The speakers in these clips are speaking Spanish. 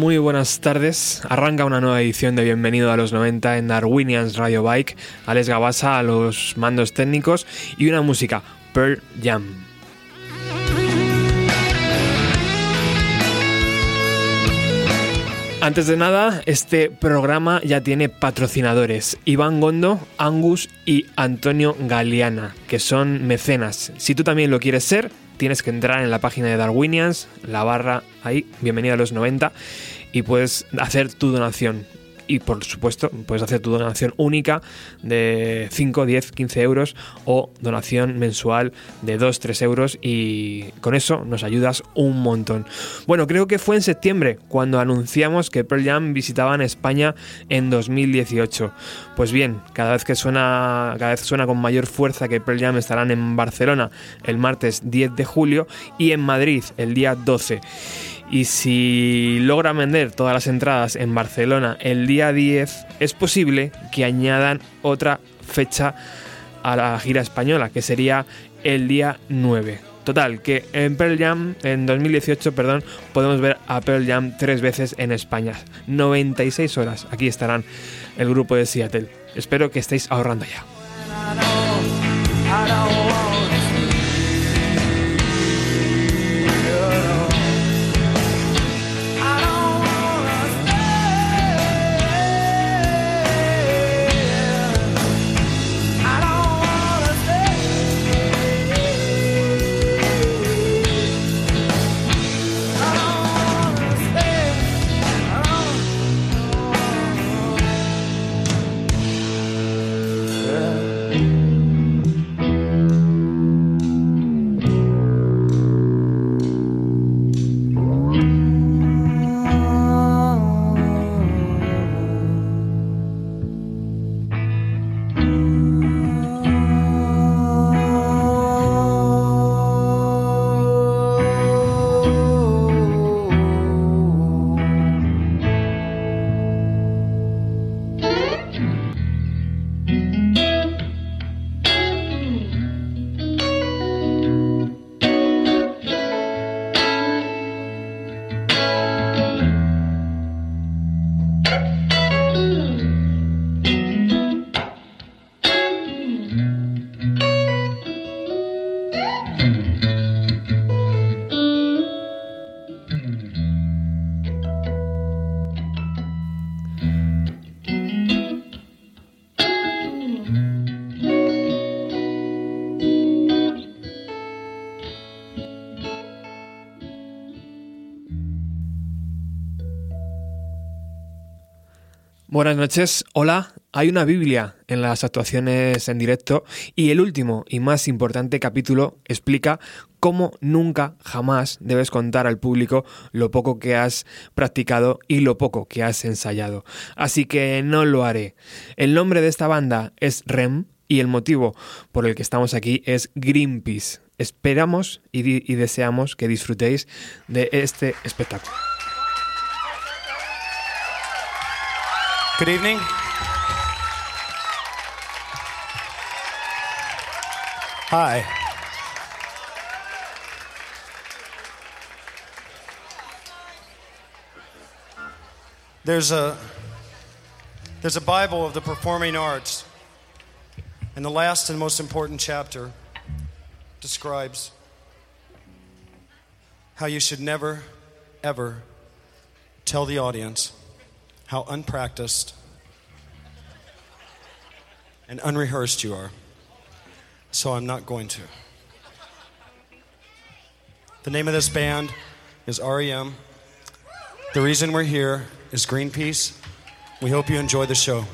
Muy buenas tardes. Arranca una nueva edición de Bienvenido a los 90 en Darwinians Radio Bike. Alex Gabasa a los mandos técnicos y una música, Pearl Jam. Antes de nada, este programa ya tiene patrocinadores, Iván Gondo, Angus y Antonio Galeana, que son mecenas. Si tú también lo quieres ser, tienes que entrar en la página de Darwinians, la barra ahí, bienvenido a los 90, y puedes hacer tu donación y por supuesto puedes hacer tu donación única de 5, 10, 15 euros o donación mensual de 2, 3 euros y con eso nos ayudas un montón. Bueno, creo que fue en septiembre cuando anunciamos que Pearl Jam visitaban España en 2018. Pues bien, cada vez que suena, cada vez suena con mayor fuerza que Pearl Jam estarán en Barcelona el martes 10 de julio y en Madrid el día 12. Y si logra vender todas las entradas en Barcelona el día 10, es posible que añadan otra fecha a la gira española, que sería el día 9. Total, que en Pearl Jam, en 2018, perdón, podemos ver a Pearl Jam tres veces en España. 96 horas, aquí estarán el grupo de Seattle. Espero que estéis ahorrando ya. Noches, hola. Hay una Biblia en las actuaciones en directo y el último y más importante capítulo explica cómo nunca, jamás debes contar al público lo poco que has practicado y lo poco que has ensayado. Así que no lo haré. El nombre de esta banda es REM y el motivo por el que estamos aquí es Greenpeace. Esperamos y, y deseamos que disfrutéis de este espectáculo. Good evening. Hi. There's a there's a Bible of the performing arts. And the last and most important chapter describes how you should never ever tell the audience how unpracticed and unrehearsed you are. So I'm not going to. The name of this band is REM. The reason we're here is Greenpeace. We hope you enjoy the show.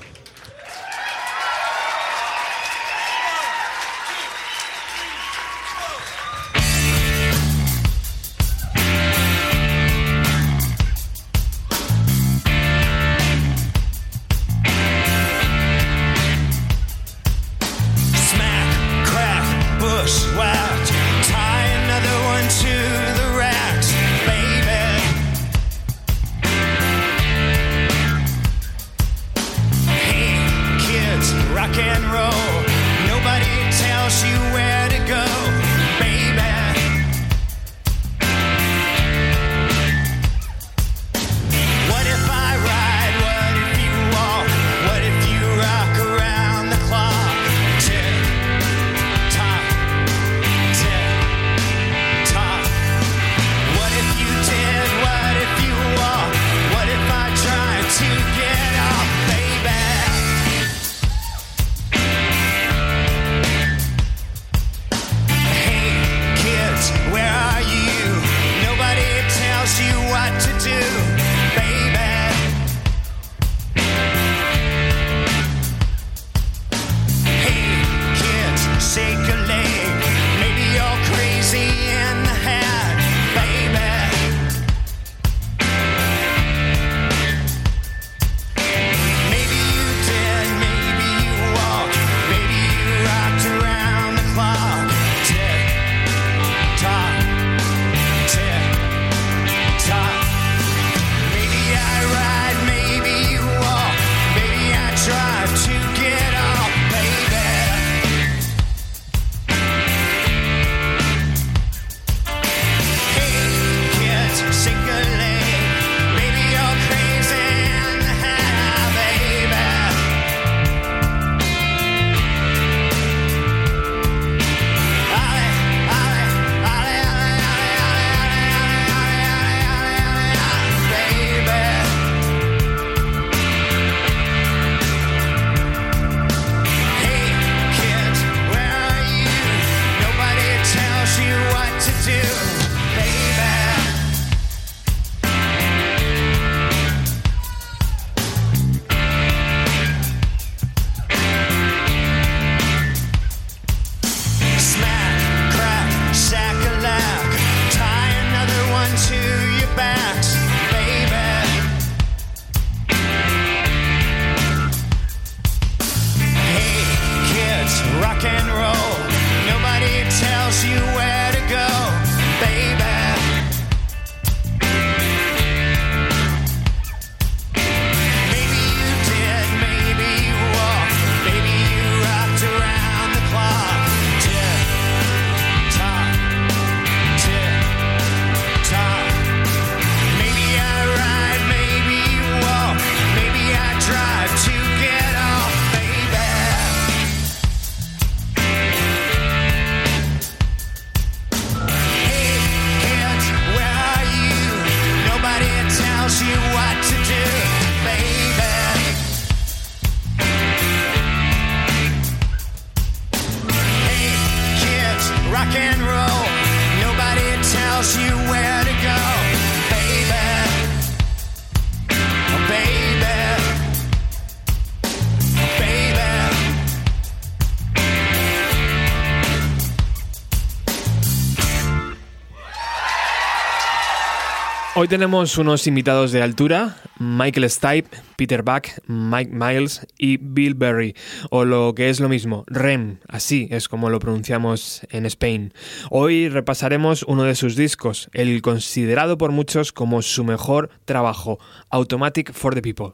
Hoy tenemos unos invitados de altura, Michael Stipe, Peter Buck, Mike Miles y Bill Berry, o lo que es lo mismo, REM, así es como lo pronunciamos en Spain. Hoy repasaremos uno de sus discos, el considerado por muchos como su mejor trabajo, Automatic for the People.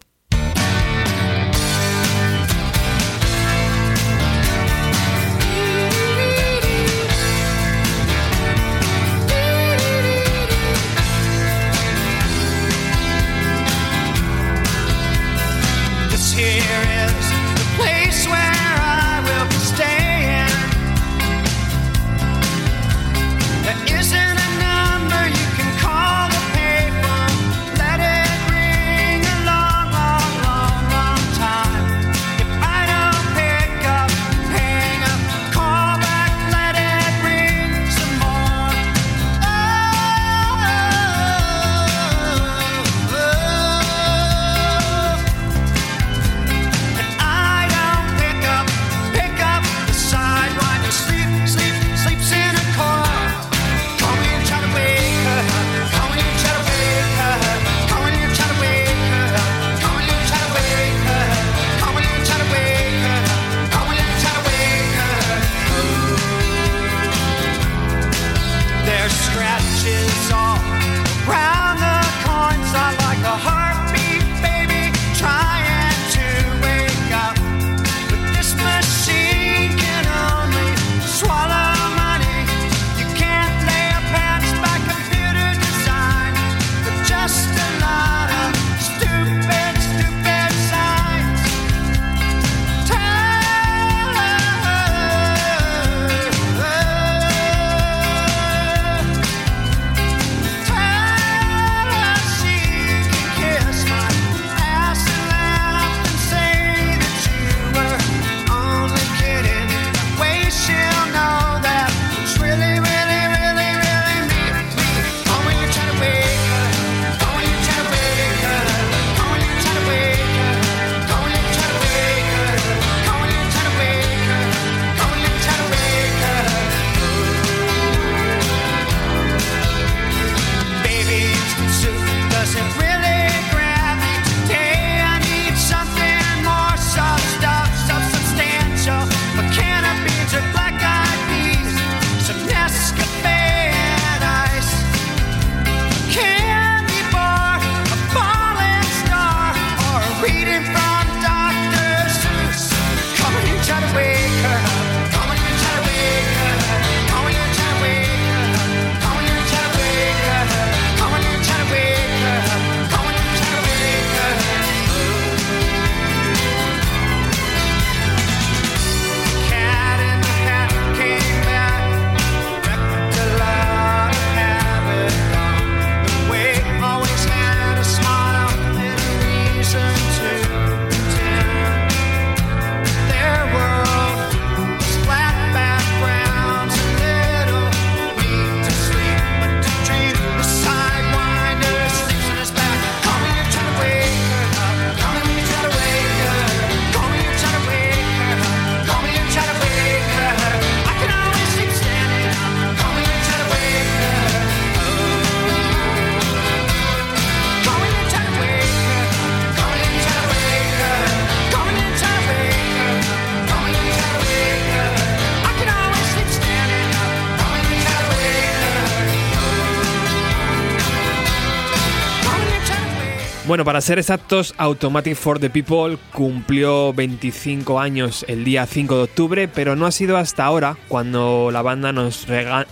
Bueno, para ser exactos, Automatic for the People cumplió 25 años el día 5 de octubre, pero no ha sido hasta ahora cuando la banda nos,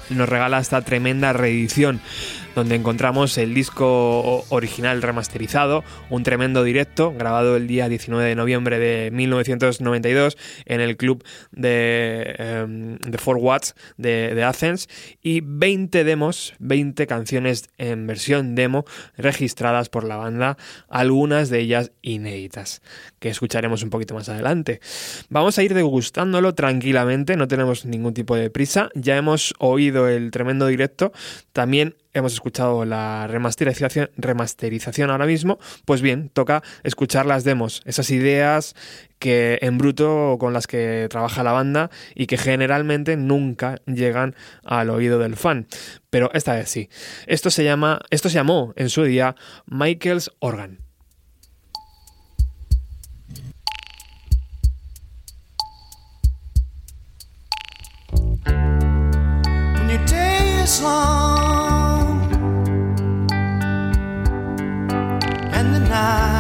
nos regala esta tremenda reedición donde encontramos el disco original remasterizado, un tremendo directo grabado el día 19 de noviembre de 1992 en el club de, um, de Four Watts de, Athens y 20 demos, 20 canciones en versión demo registradas por la banda, algunas de ellas inéditas, que escucharemos un poquito más adelante. Vamos a ir degustándolo tranquilamente, no tenemos ningún tipo de prisa, ya hemos oído el tremendo directo, también hemos escuchado la remasterización, remasterización ahora mismo, pues bien, toca escuchar las demos, esas ideas que en bruto con las que trabaja la banda y que generalmente nunca llegan al oído del fan. Pero esta vez sí. Esto se llama, esto se llamó en su día Michael's Organ. Night,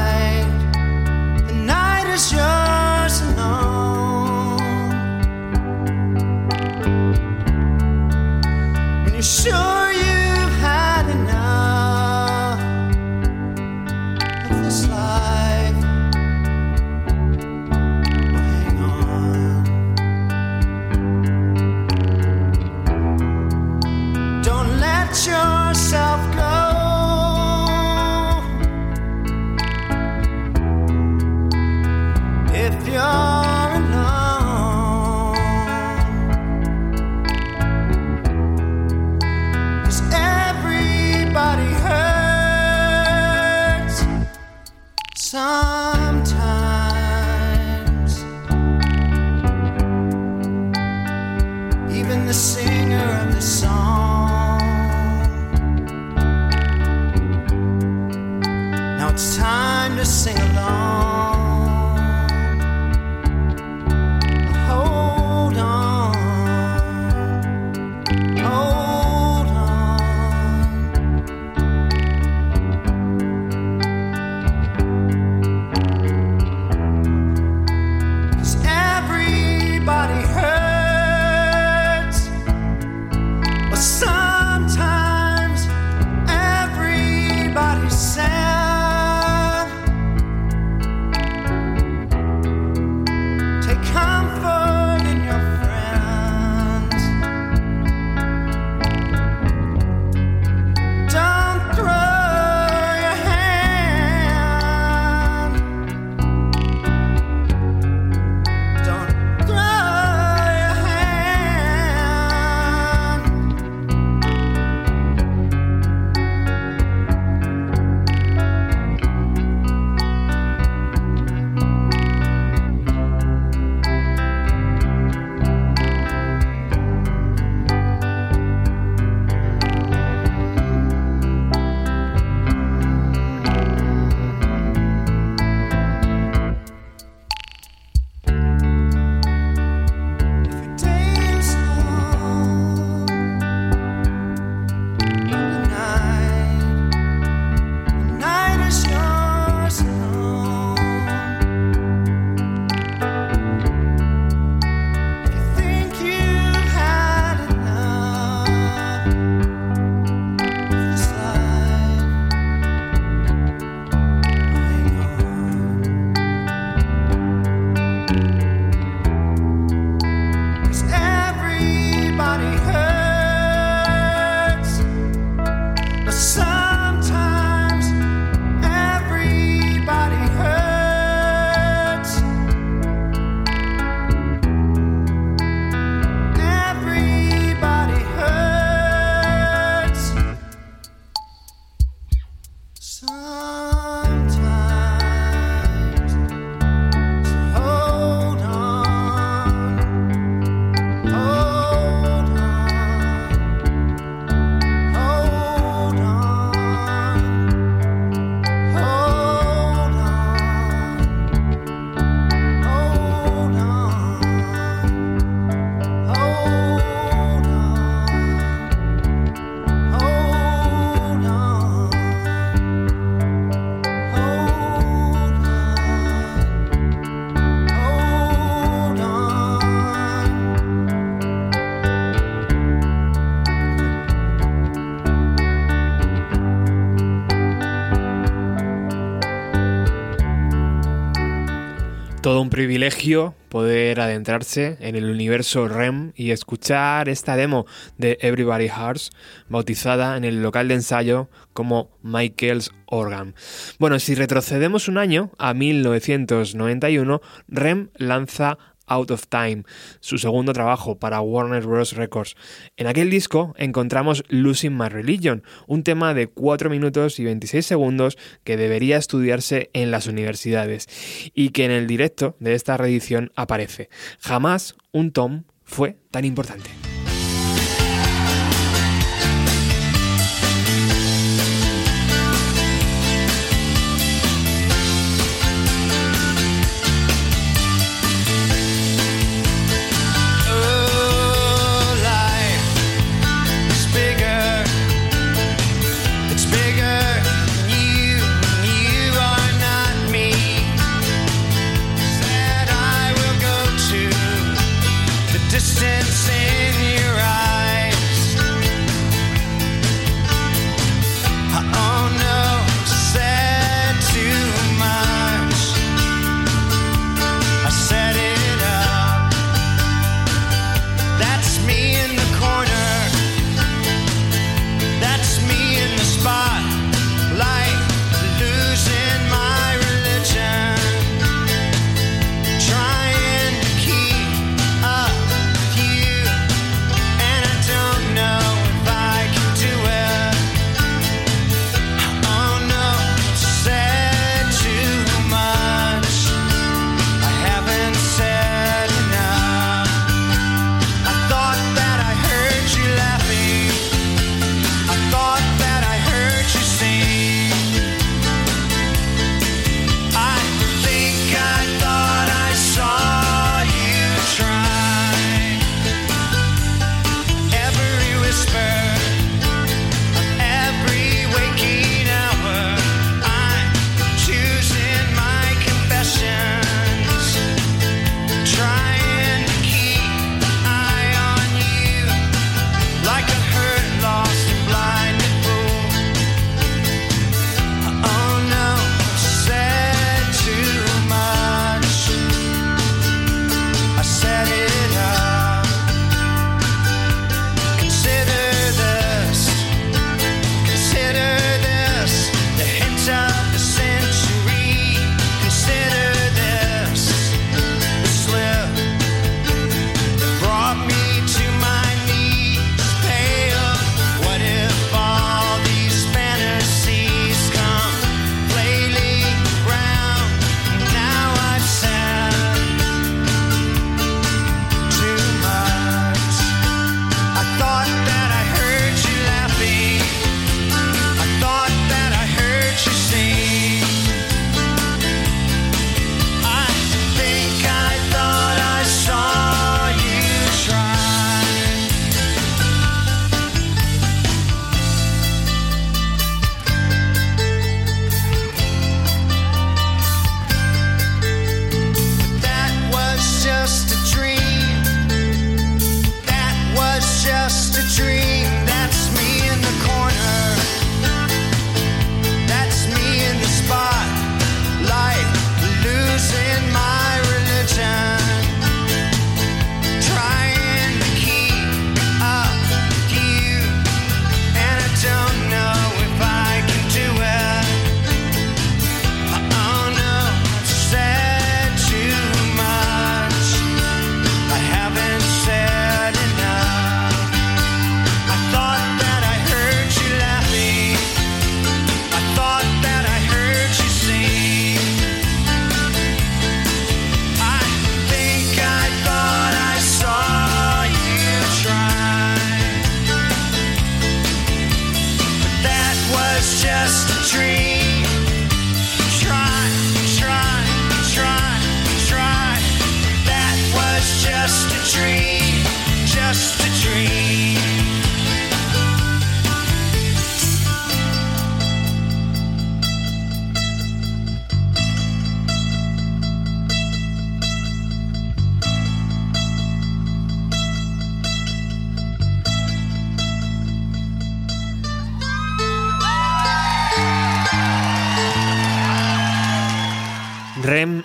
Un privilegio poder adentrarse en el universo REM y escuchar esta demo de Everybody Hearts, bautizada en el local de ensayo como Michael's Organ. Bueno, si retrocedemos un año, a 1991, REM lanza Out of Time, su segundo trabajo para Warner Bros. Records. En aquel disco encontramos Losing My Religion, un tema de 4 minutos y 26 segundos que debería estudiarse en las universidades y que en el directo de esta reedición aparece. Jamás un tom fue tan importante.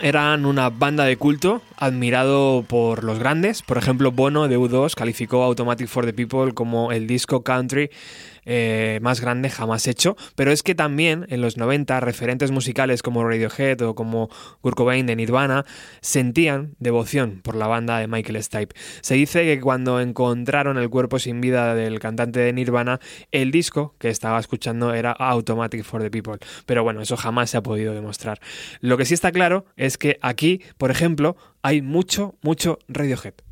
Eran una banda de culto admirado por los grandes. Por ejemplo, Bono de U2 calificó Automatic for the People como el disco country eh, más grande jamás hecho, pero es que también en los 90 referentes musicales como Radiohead o como Kurt Cobain de Nirvana sentían devoción por la banda de Michael Stipe. Se dice que cuando encontraron el cuerpo sin vida del cantante de Nirvana, el disco que estaba escuchando era Automatic for the People, pero bueno, eso jamás se ha podido demostrar. Lo que sí está claro es que aquí, por ejemplo, hay mucho, mucho Radiohead.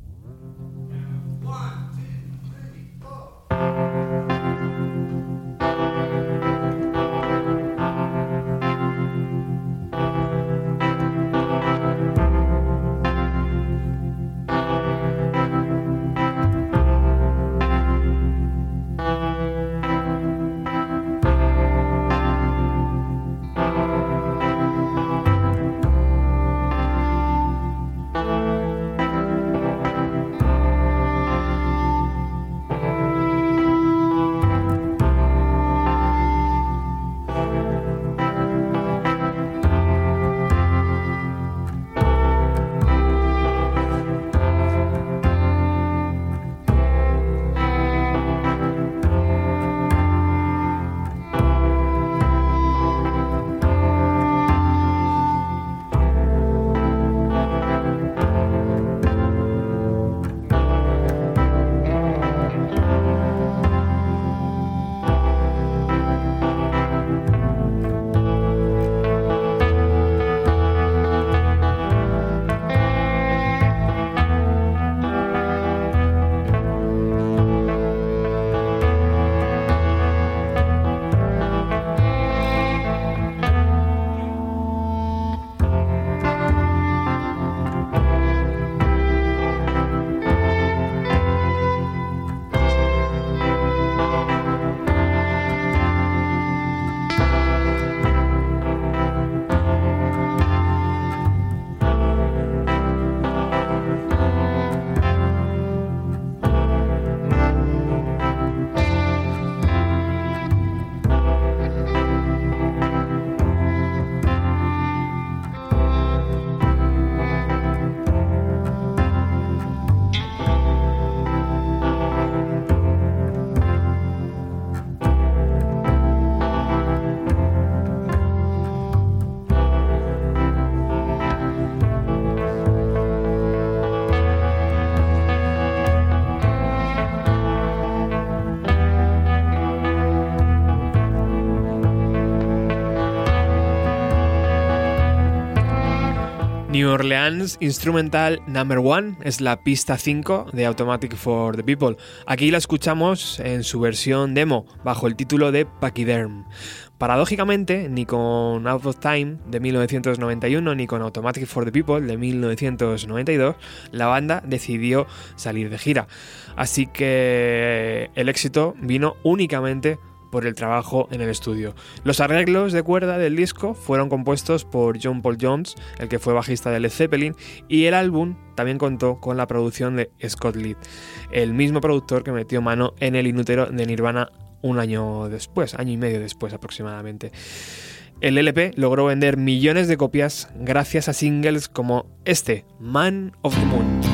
Orleans Instrumental Number One es la pista 5 de Automatic for the People. Aquí la escuchamos en su versión demo, bajo el título de Pachyderm. Paradójicamente, ni con Out of Time de 1991 ni con Automatic for the People de 1992, la banda decidió salir de gira. Así que el éxito vino únicamente por el trabajo en el estudio. Los arreglos de cuerda del disco fueron compuestos por John Paul Jones, el que fue bajista de Led Zeppelin, y el álbum también contó con la producción de Scott Litt, el mismo productor que metió mano en el inútero de Nirvana un año después, año y medio después aproximadamente. El LP logró vender millones de copias gracias a singles como este, Man of the Moon.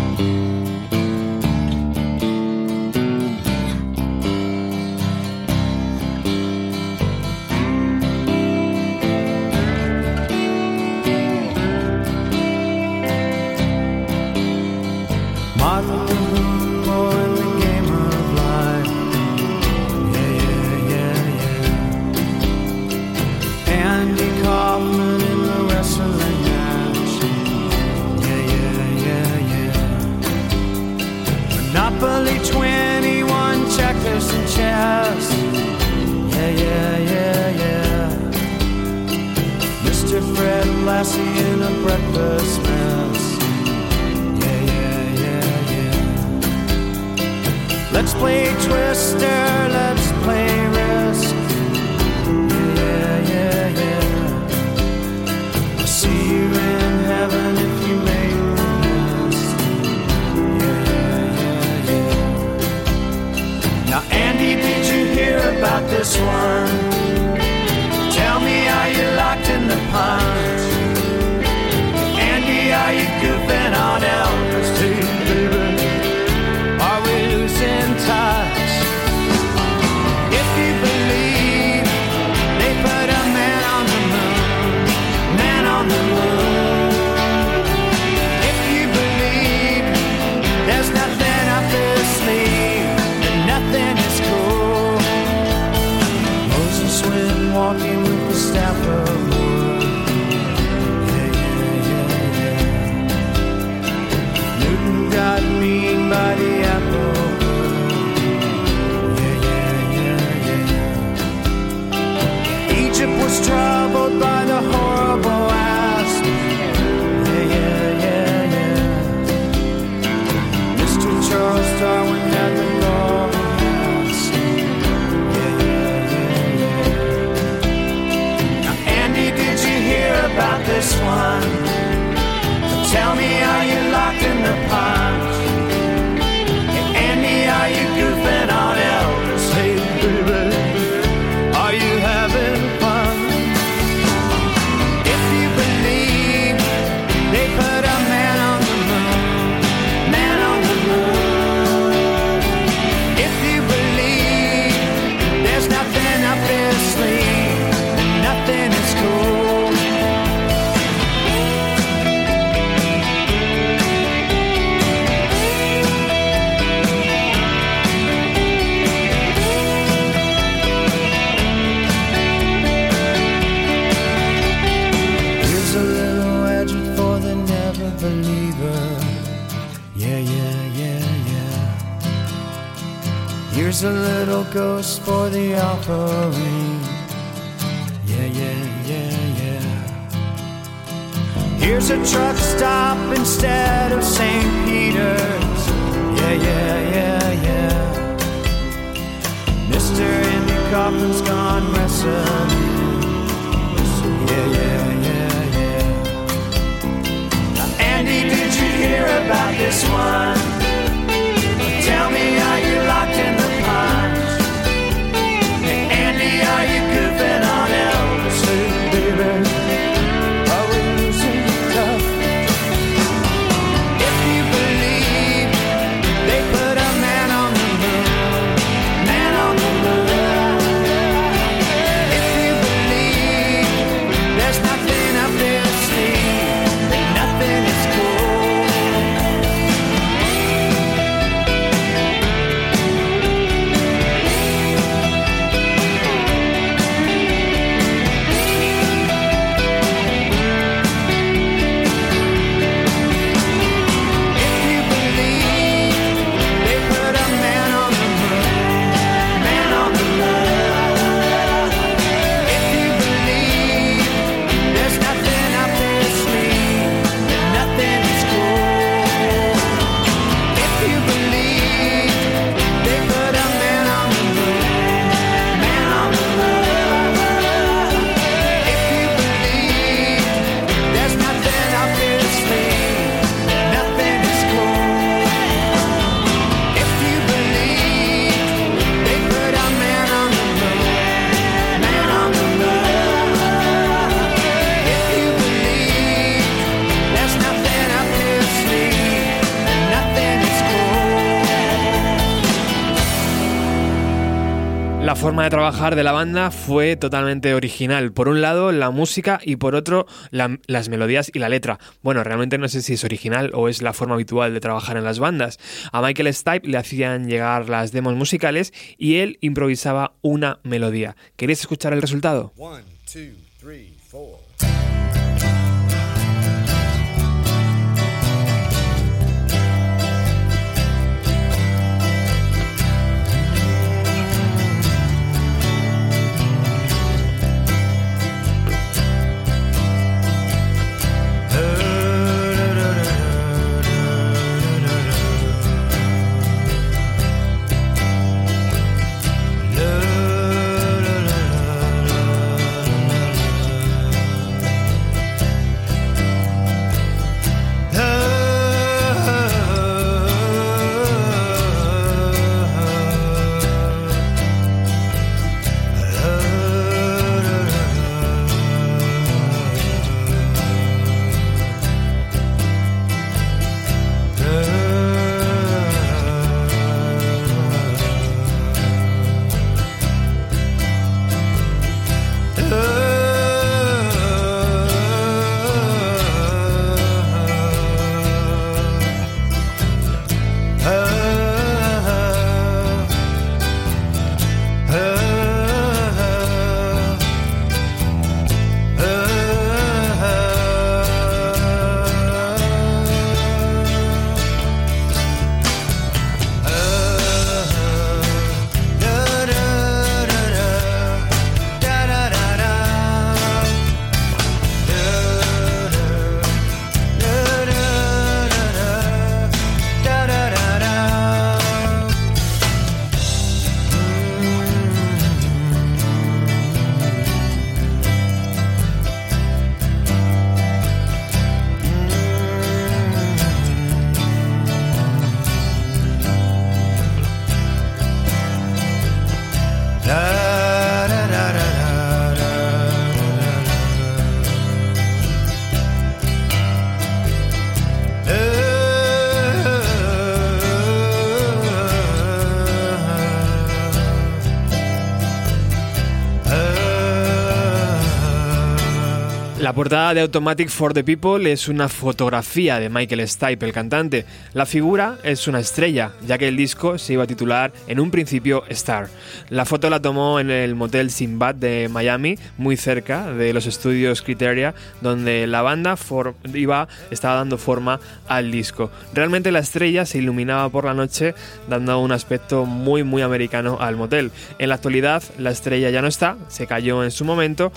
La forma de trabajar de la banda fue totalmente original. Por un lado, la música y por otro, las melodías y la letra. Bueno, realmente no sé si es original o es la forma habitual de trabajar en las bandas. A Michael Stipe le hacían llegar las demos musicales y él improvisaba una melodía. ¿Queréis escuchar el resultado? portada de Automatic for the People es una fotografía de Michael Stipe, el cantante. La figura es una estrella, ya que el disco se iba a titular en un principio Star. La foto la tomó en el motel Sinbad de Miami, muy cerca de los estudios Criteria, donde la banda For iba, estaba dando forma al disco. Realmente la estrella se iluminaba por la noche, dando un aspecto muy, muy americano al motel. En la actualidad, la estrella ya no está, se cayó en su momento.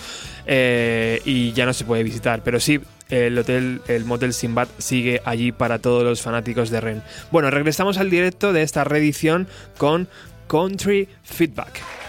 Eh, y ya no se puede visitar. Pero sí, el hotel, el motel Simbad sigue allí para todos los fanáticos de Ren. Bueno, regresamos al directo de esta reedición con Country Feedback.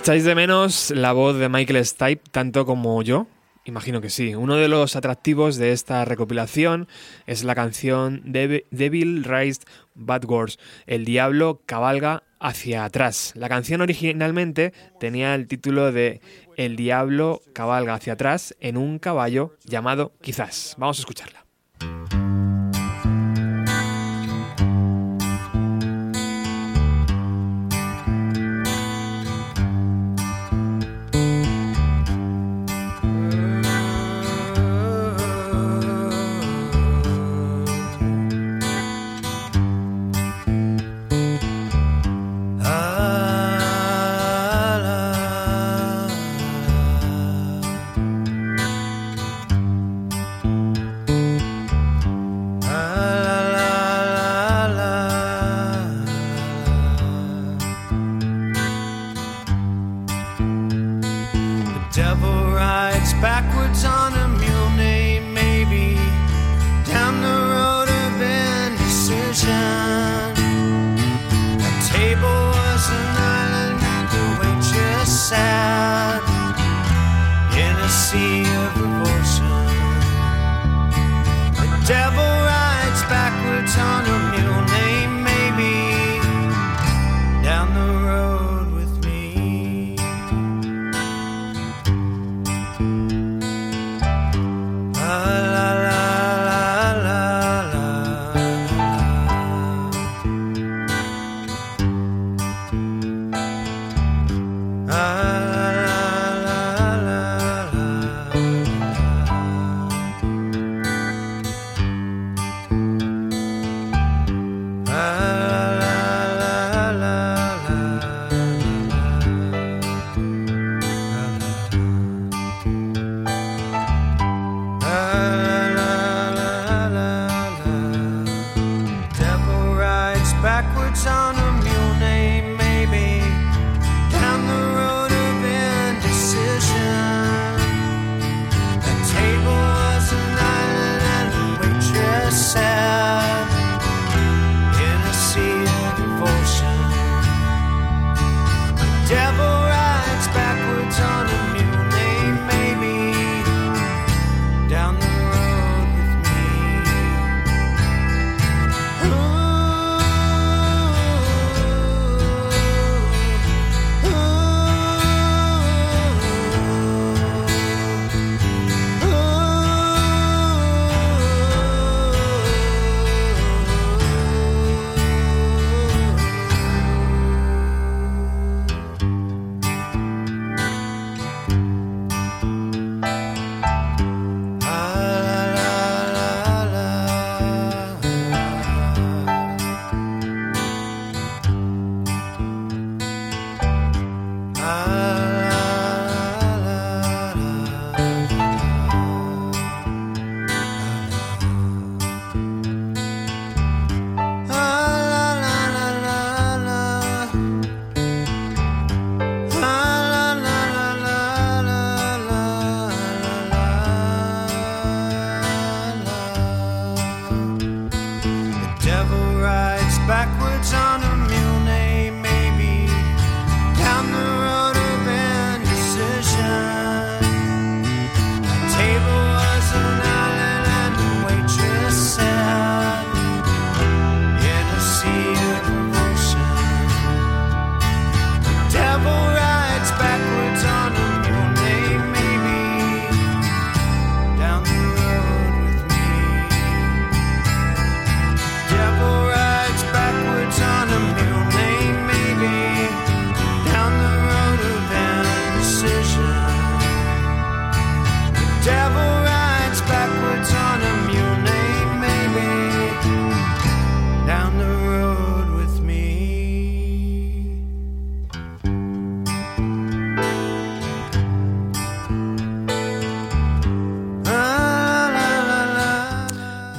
¿Echáis de menos la voz de Michael Stipe tanto como yo? Imagino que sí. Uno de los atractivos de esta recopilación es la canción Devil Raised Badwards, El Diablo cabalga hacia atrás. La canción originalmente tenía el título de El Diablo cabalga hacia atrás en un caballo llamado Quizás. Vamos a escucharla.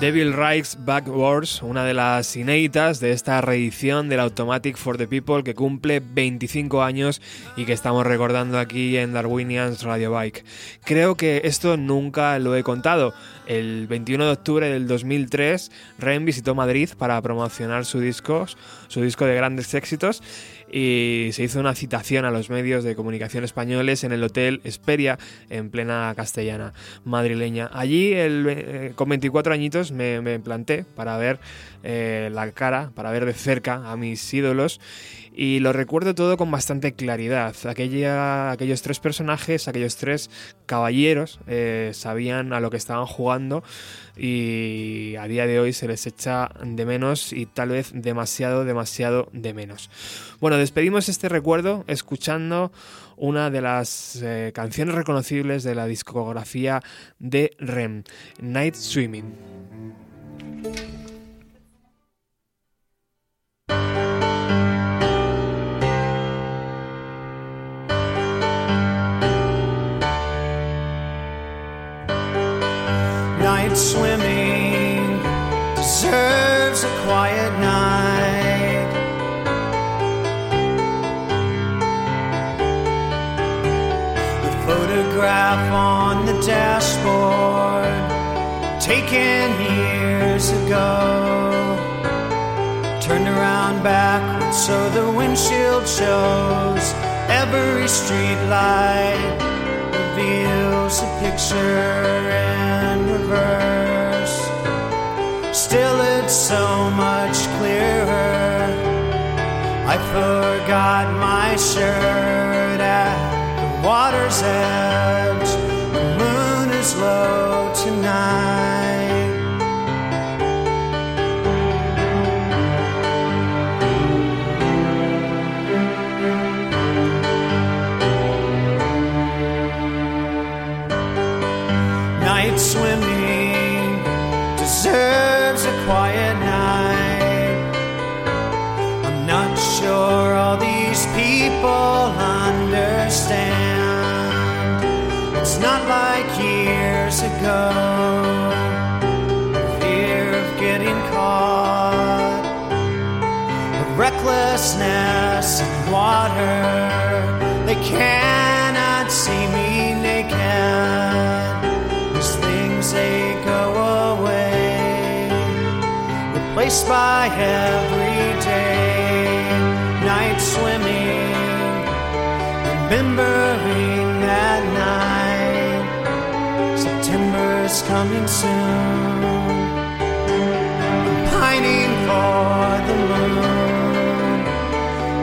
Devil Rides Backwards, una de las inéditas de esta reedición del Automatic for the People que cumple 25 años y que estamos recordando aquí en Darwinians Radio Bike. Creo que esto nunca lo he contado. El 21 de octubre del 2003, Ren visitó Madrid para promocionar su disco, su disco de grandes éxitos y se hizo una citación a los medios de comunicación españoles en el Hotel Esperia, en plena castellana madrileña. Allí, eh, con 24 añitos, me, me planté para ver eh, la cara, para ver de cerca a mis ídolos y lo recuerdo todo con bastante claridad. Aquella, aquellos tres personajes, aquellos tres caballeros eh, sabían a lo que estaban jugando y a día de hoy se les echa de menos y tal vez demasiado, demasiado de menos. Bueno, despedimos este recuerdo escuchando una de las eh, canciones reconocibles de la discografía de Rem, Night Swimming. Night swimming deserves a quiet night. The photograph on the dashboard, taken years ago, turned around backwards so the windshield shows every street light reveals a picture in reverse. Still, it's so much clearer. I forgot my shirt at the water's edge. The moon is low tonight. Ago. Fear of getting caught, a recklessness in water. They cannot see me naked. These things they go away, replaced by everyday night swimming, remembering coming soon. I'm pining for the moon.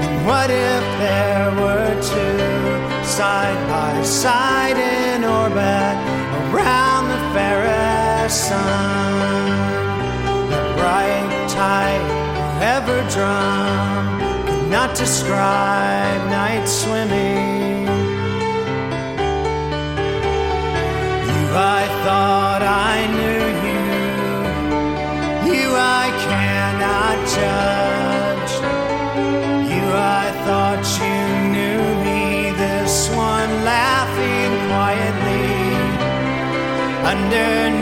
And what if there were two side by side in orbit around the fairest sun? That bright, tight, forever drum could not describe night swimming. Underneath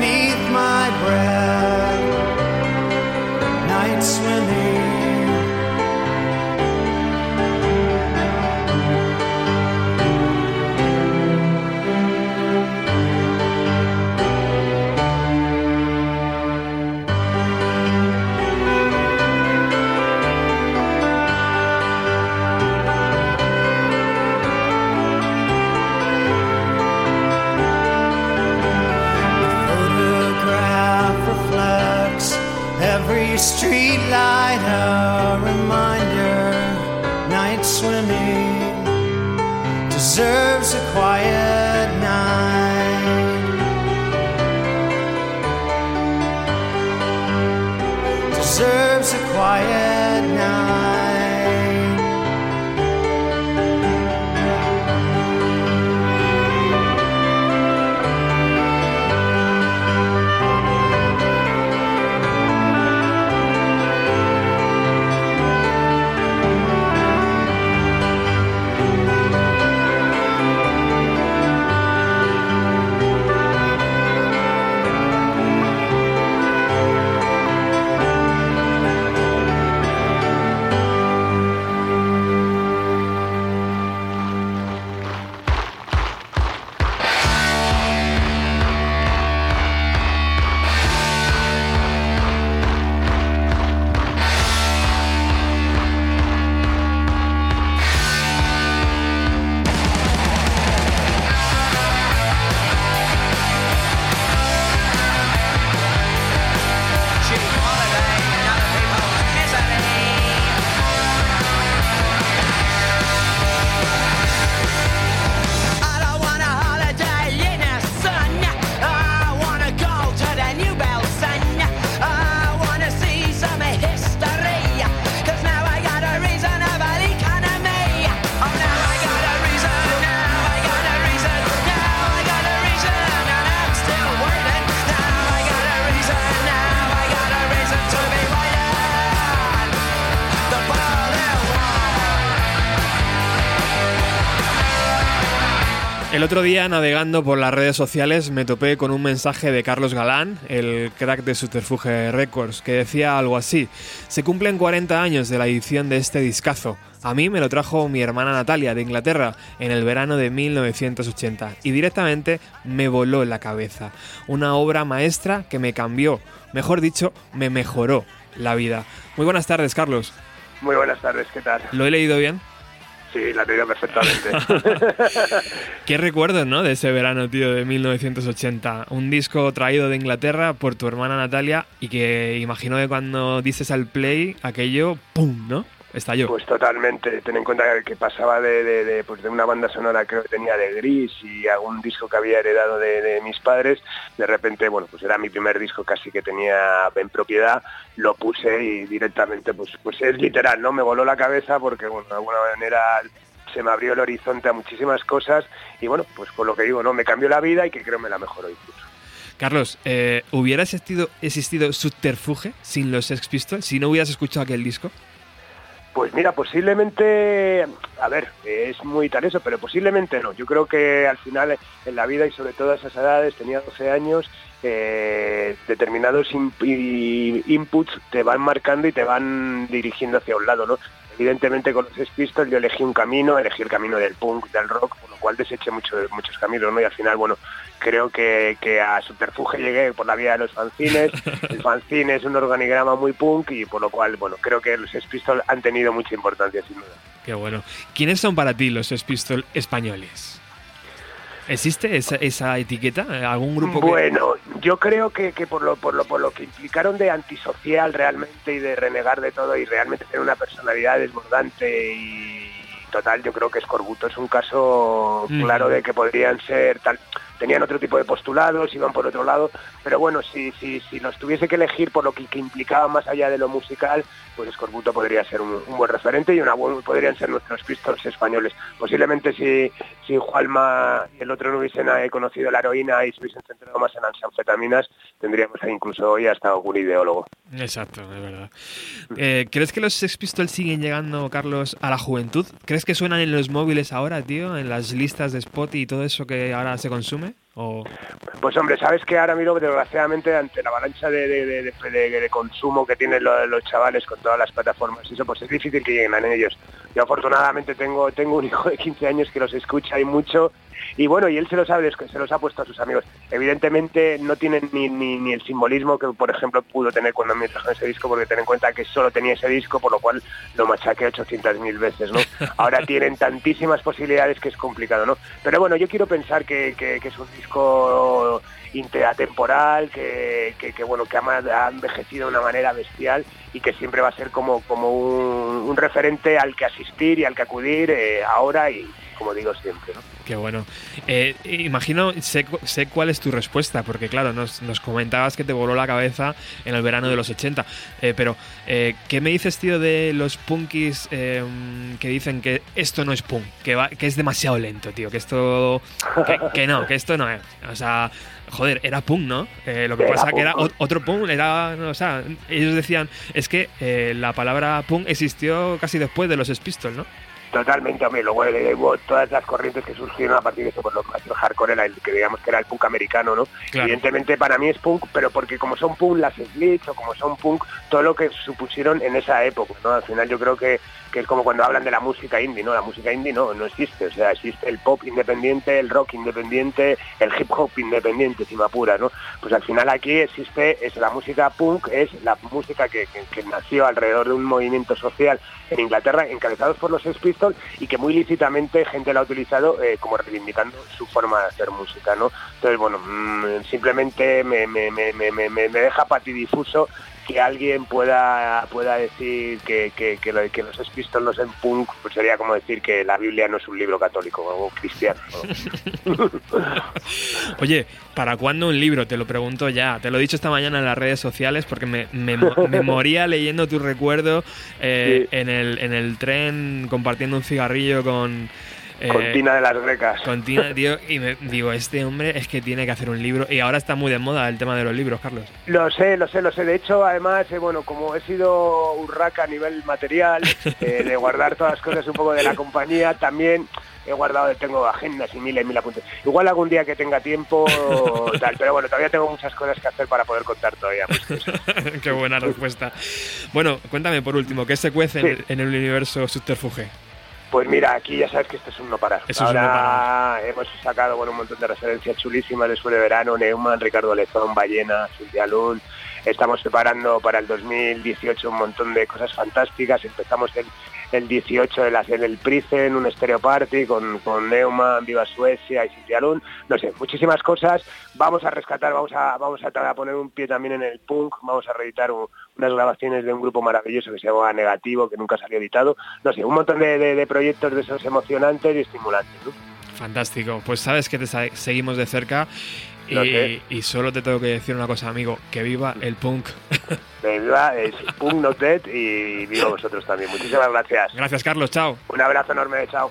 street El otro día, navegando por las redes sociales, me topé con un mensaje de Carlos Galán, el crack de Subterfuge Records, que decía algo así: Se cumplen 40 años de la edición de este discazo. A mí me lo trajo mi hermana Natalia de Inglaterra en el verano de 1980 y directamente me voló la cabeza. Una obra maestra que me cambió, mejor dicho, me mejoró la vida. Muy buenas tardes, Carlos. Muy buenas tardes, ¿qué tal? ¿Lo he leído bien? Sí, la he perfectamente. Qué recuerdos, ¿no? De ese verano, tío, de 1980. Un disco traído de Inglaterra por tu hermana Natalia y que imagino que cuando dices al play, aquello, ¡pum!, ¿no? Estalló. Pues totalmente. Ten en cuenta que pasaba de, de, de, pues de una banda sonora creo que tenía de Gris y algún disco que había heredado de, de, mis padres. De repente, bueno, pues era mi primer disco casi que tenía en propiedad. Lo puse y directamente, pues, pues es literal, ¿no? Me voló la cabeza porque, bueno, de alguna manera se me abrió el horizonte a muchísimas cosas y bueno, pues con lo que digo, ¿no? Me cambió la vida y que creo me la mejoró incluso. Carlos, eh, ¿hubiera existido, existido Subterfuge sin los Sex Pistols si no hubieras escuchado aquel disco? Pues mira, posiblemente, a ver, es muy tal eso, pero posiblemente no. Yo creo que al final en la vida y sobre todo a esas edades, tenía 12 años, eh, determinados in inputs te van marcando y te van dirigiendo hacia un lado, ¿no? Evidentemente con los Pistols yo elegí un camino, elegí el camino del punk, del rock, por lo cual deseché mucho, muchos caminos, ¿no? Y al final, bueno, creo que, que a Subterfuge llegué por la vía de los fanzines. El fanzine es un organigrama muy punk y por lo cual, bueno, creo que los Pistols han tenido mucha importancia, sin duda. Qué bueno. ¿Quiénes son para ti los Pistols españoles? ¿Existe esa, esa, etiqueta? ¿Algún grupo que... Bueno, yo creo que, que por, lo, por, lo, por lo que implicaron de antisocial realmente y de renegar de todo y realmente tener una personalidad desbordante y total, yo creo que Escorbuto es un caso mm. claro de que podrían ser tenían otro tipo de postulados, iban por otro lado, pero bueno, si, si, si los tuviese que elegir por lo que, que implicaba más allá de lo musical, pues Escorbuto podría ser un, un, buen referente y una podrían ser nuestros pistols españoles. Posiblemente si, si Juanma y el otro no hubiesen conocido la heroína y se hubiesen centrado más en anfetaminas, tendríamos incluso hoy hasta algún ideólogo. Exacto, es verdad. Eh, ¿Crees que los Sex Pistols siguen llegando, Carlos, a la juventud? ¿Crees que suenan en los móviles ahora, tío? En las listas de Spotify y todo eso que ahora se consume? ¿O... Pues hombre, sabes que ahora miro desgraciadamente ante la avalancha de, de, de, consumo que tienen los, los, chavales con todas las plataformas, eso pues es difícil que lleguen a ellos. Yo afortunadamente tengo, tengo un hijo de 15 años que los escucha y mucho y bueno, y él se los ha, se los ha puesto a sus amigos. Evidentemente no tienen ni, ni, ni el simbolismo que, por ejemplo, pudo tener cuando me trajo ese disco, porque ten en cuenta que solo tenía ese disco, por lo cual lo machaqué 800.000 veces, ¿no? Ahora tienen tantísimas posibilidades que es complicado, ¿no? Pero bueno, yo quiero pensar que, que, que es un disco interatemporal, que, que, que, bueno, que ha, envejecido de una manera bestial y que siempre va a ser como, como un, un referente al que asistir y al que acudir eh, ahora y, como digo siempre. ¿no? Qué bueno. Eh, imagino, sé, sé, cuál es tu respuesta, porque claro, nos, nos, comentabas que te voló la cabeza en el verano de los 80, eh, pero eh, ¿qué me dices, tío, de los punkis que dicen que esto no es punk, que, va, que es demasiado lento, tío, que esto... Que, que, no, que esto no es. O sea, joder, era punk, ¿no? lo que era pasa punk, que era otro punk, era... O sea, ellos decían, es que la palabra punk existió casi después de los Pistols, ¿no? Totalmente, hombre, luego hubo todas las corrientes que surgieron a partir de eso, por lo el hardcore era el que digamos que era el punk americano, ¿no? Claro. Evidentemente para mí es punk, pero porque como son punk las Slits o como son punk todo lo que supusieron en esa época, ¿no? Al final yo creo que, que es como cuando hablan de la música indie, ¿no? La música indie no, no existe, o sea, existe el pop independiente, el rock independiente, el hip hop independiente, si me apura, ¿no? Pues al final aquí existe, es la música punk, es la música que, que, que nació alrededor de un movimiento social en Inglaterra, encabezados por los Sex Y que muy lícitamente gente lo ha utilizado eh, como reivindicando su forma de hacer música, ¿no? Entonces, bueno, mmm, simplemente me, me, me, me, deja patidifuso que alguien pueda pueda decir que, que, que, lo, que los Pistols no son punk, pues sería como decir que la Biblia no es un libro católico o cristiano. ¿no? Oye, ¿para cuándo un libro? Te lo pregunto ya. Te lo he dicho esta mañana en las redes sociales porque me, me, me moría leyendo tu recuerdo eh, sí. en, el, en el tren compartiendo un cigarrillo con... Eh, con Tina de las Grecas. Con Tina, tío, y me digo, este hombre es que tiene que hacer un libro. Y ahora está muy de moda el tema de los libros, Carlos. Lo sé, lo sé, lo sé. De hecho, además, eh, bueno, como he sido urraca a nivel material, eh, de guardar todas las cosas un poco de la compañía, también he guardado, tengo agendas y mil y mil apuntes. Igual algún día que tenga tiempo, tal, pero bueno, todavía tengo muchas cosas que hacer para poder contar todavía. pues, Qué buena respuesta. Bueno, cuéntame por último, ¿qué se cuece en, Sí. el, en el universo Subterfuge? Pues mira, aquí ya sabes que esto es un no parar. Eso es un no Ahora hemos sacado bueno, un montón de referencias chulísimas de verano, Neumann, Ricardo Lezón, Ballena, Silvia Lund. Estamos preparando para el 2018 un montón de cosas fantásticas. Empezamos el, el 18 en, la- en el Pricen, un Stereo Party con, con Neumann, Viva Suecia y Silvia Lund. No sé, muchísimas cosas. Vamos a rescatar, vamos a, vamos a, a poner un pie también en el punk. Vamos a reeditar un- unas grabaciones de un grupo maravilloso que se llama Negativo, que nunca salió editado. No sé, un montón de, de- de proyectos de esos emocionantes y estimulantes. ¿no? Fantástico. Pues sabes que te seguimos de cerca y, solo te tengo que decir una cosa, amigo, que viva el punk. De viva, es Punk Not Dead y viva vosotros también. Muchísimas gracias. Gracias, Carlos. Chao. Un abrazo enorme, chao.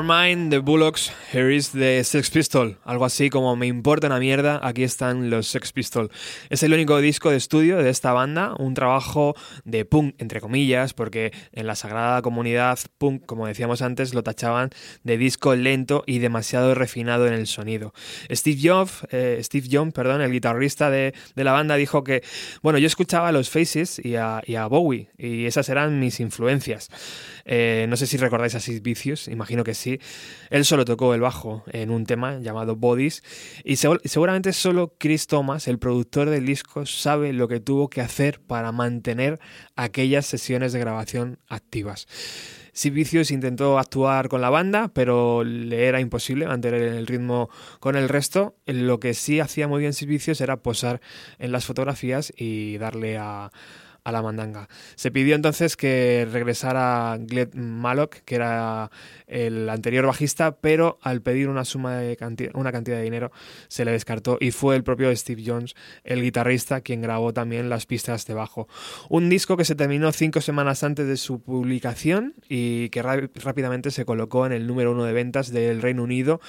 Nevermind the Bullocks. Here is the Sex Pistol. Algo así como me importa una mierda, aquí están los Sex Pistol. Es el único disco de estudio de esta banda, un trabajo de punk, entre comillas, porque en la sagrada comunidad punk, como decíamos antes, lo tachaban de disco lento y demasiado refinado en el sonido. Steve Jobs, eh, Steve Young, perdón, el guitarrista de, de la banda, dijo que, bueno, yo escuchaba a los Faces y a, y a Bowie, y esas eran mis influencias. Eh, no sé si recordáis a Sid Vicious, imagino que sí. Él solo tocó el bajo en un tema llamado Bodies y seg- seguramente solo Chris Thomas, el productor del disco, sabe lo que tuvo que hacer para mantener aquellas sesiones de grabación activas. Vicious intentó actuar con la banda, pero le era imposible mantener el ritmo con el resto. Lo que sí hacía muy bien Vicious era posar en las fotografías y darle a, a la mandanga. Se pidió entonces que regresara Gleb Malok, que era el anterior bajista, pero al pedir una suma de una cantidad de dinero se le descartó y fue el propio Steve Jones, el guitarrista, quien grabó también las pistas de bajo. Un disco que se terminó cinco semanas antes de su publicación y que rápidamente se colocó en el número uno de ventas del Reino Unido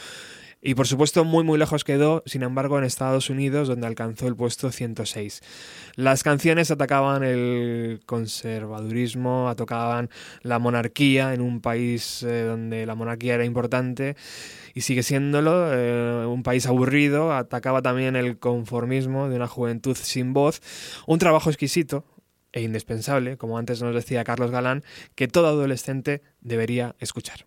y por supuesto muy muy lejos quedó, sin embargo, en Estados Unidos, donde alcanzó el puesto 106. Las canciones atacaban el conservadurismo, atacaban la monarquía en un país eh, donde la monarquía era importante y sigue siéndolo, eh, un país aburrido, atacaba también el conformismo de una juventud sin voz, un trabajo exquisito e indispensable, como antes nos decía Carlos Galán, que todo adolescente debería escuchar.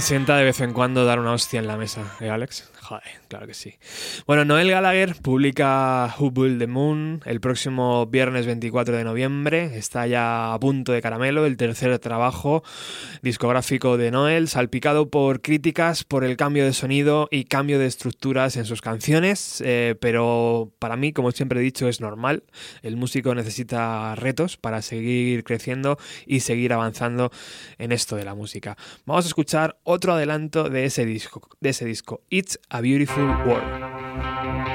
Sienta de vez en cuando dar una hostia en la mesa, ¿eh, Alex? Joder, que sí. Bueno, Noel Gallagher publica Who Built the Moon el próximo viernes 24 de noviembre. Está ya a punto de caramelo, el tercer trabajo discográfico de Noel, salpicado por críticas por el cambio de sonido y cambio de estructuras en sus canciones. Eh, pero para mí, como siempre he dicho, es normal. El músico necesita retos para seguir creciendo y seguir avanzando en esto de la música. Vamos a escuchar otro adelanto de ese disco, de ese disco It's a Beautiful World.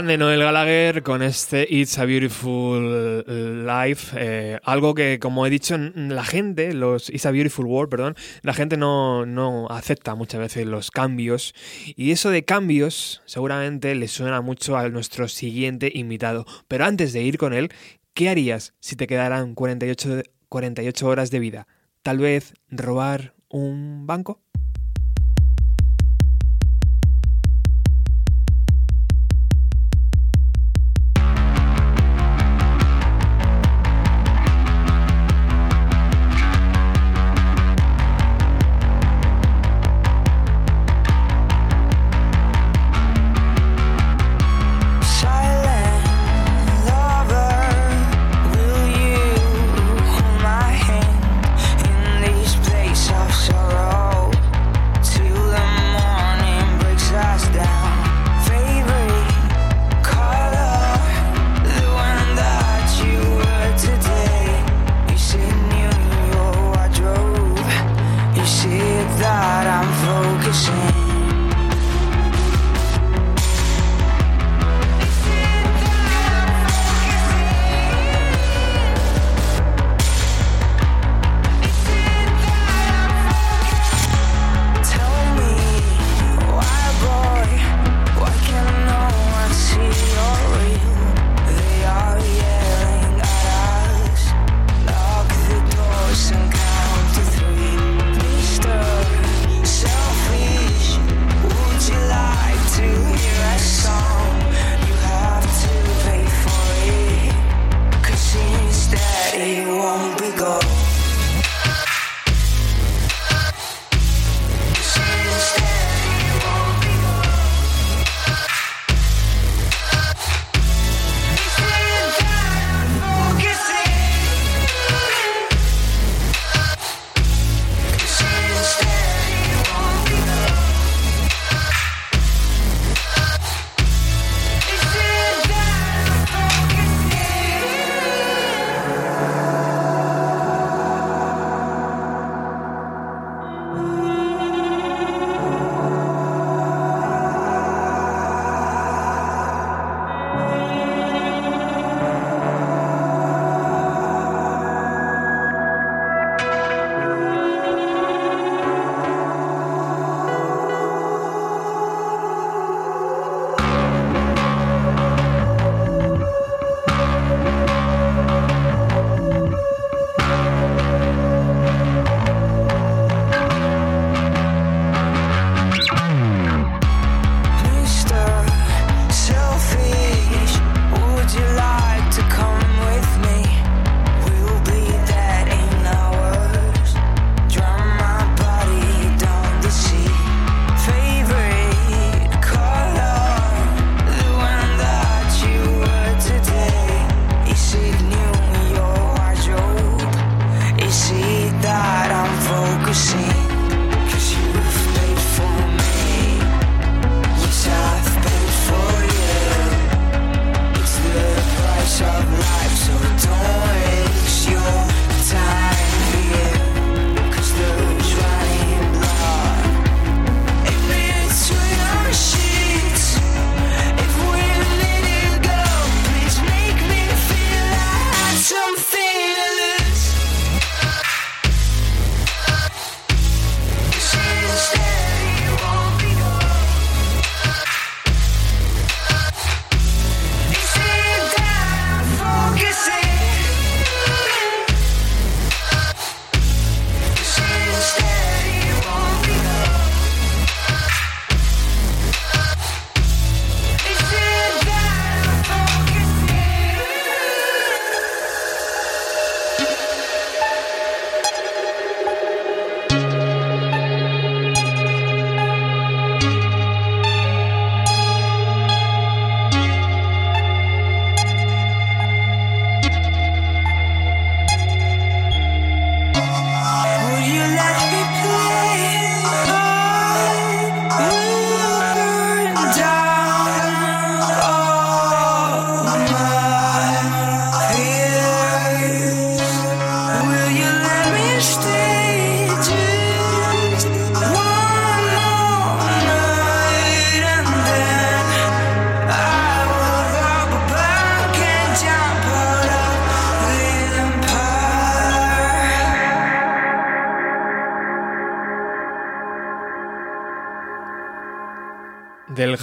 Grande Noel Gallagher con este It's a Beautiful Life. Eh, algo que, como he dicho, la gente, los It's a Beautiful World, perdón, la gente no, no acepta muchas veces los cambios. Y eso de cambios seguramente le suena mucho a nuestro siguiente invitado. Pero antes de ir con él, ¿qué harías si te quedaran 48, 48 horas de vida? Tal vez robar un banco. that I'm focusing